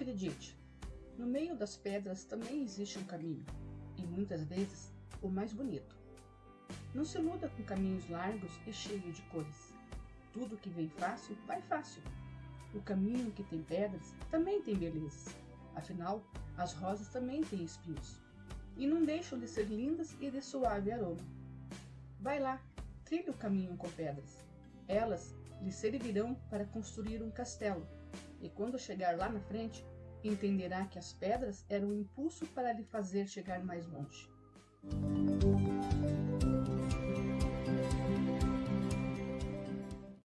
Acredite, no meio das pedras também existe um caminho, e muitas vezes o mais bonito. Não se iluda com caminhos largos e cheios de cores. Tudo que vem fácil, vai fácil. O caminho que tem pedras também tem belezas. Afinal, as rosas também têm espinhos. E não deixam de ser lindas e de suave aroma. Vai lá, trilhe o caminho com pedras. Elas lhe servirão para construir um castelo. E quando chegar lá na frente, entenderá que as pedras eram um impulso para lhe fazer chegar mais longe.